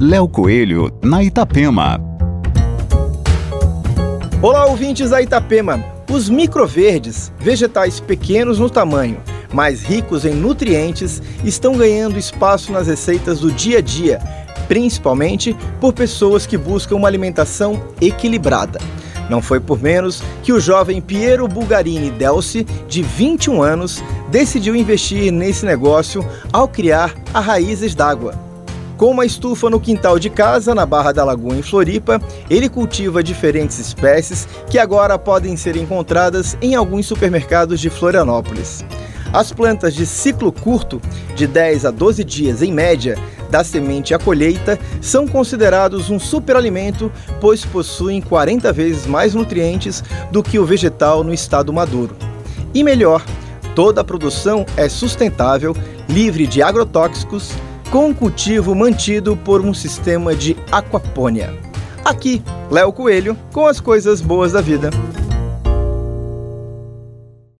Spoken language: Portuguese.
Léo Coelho, na Itapema. Olá, ouvintes da Itapema. Os microverdes, vegetais pequenos no tamanho, mas ricos em nutrientes, estão ganhando espaço nas receitas do dia a dia, principalmente por pessoas que buscam uma alimentação equilibrada. Não foi por menos que o jovem Piero Bulgarini Delci, de 21 anos, decidiu investir nesse negócio ao criar a Raízes d'Água. Com uma estufa no quintal de casa, na Barra da Lagoa, em Floripa, ele cultiva diferentes espécies que agora podem ser encontradas em alguns supermercados de Florianópolis. As plantas de ciclo curto, de 10 a 12 dias em média, da semente à colheita, são considerados um superalimento, pois possuem 40 vezes mais nutrientes do que o vegetal no estado maduro. E melhor, toda a produção é sustentável, livre de agrotóxicos, com cultivo mantido por um sistema de aquapônia. Aqui, Léo Coelho, com as coisas boas da vida.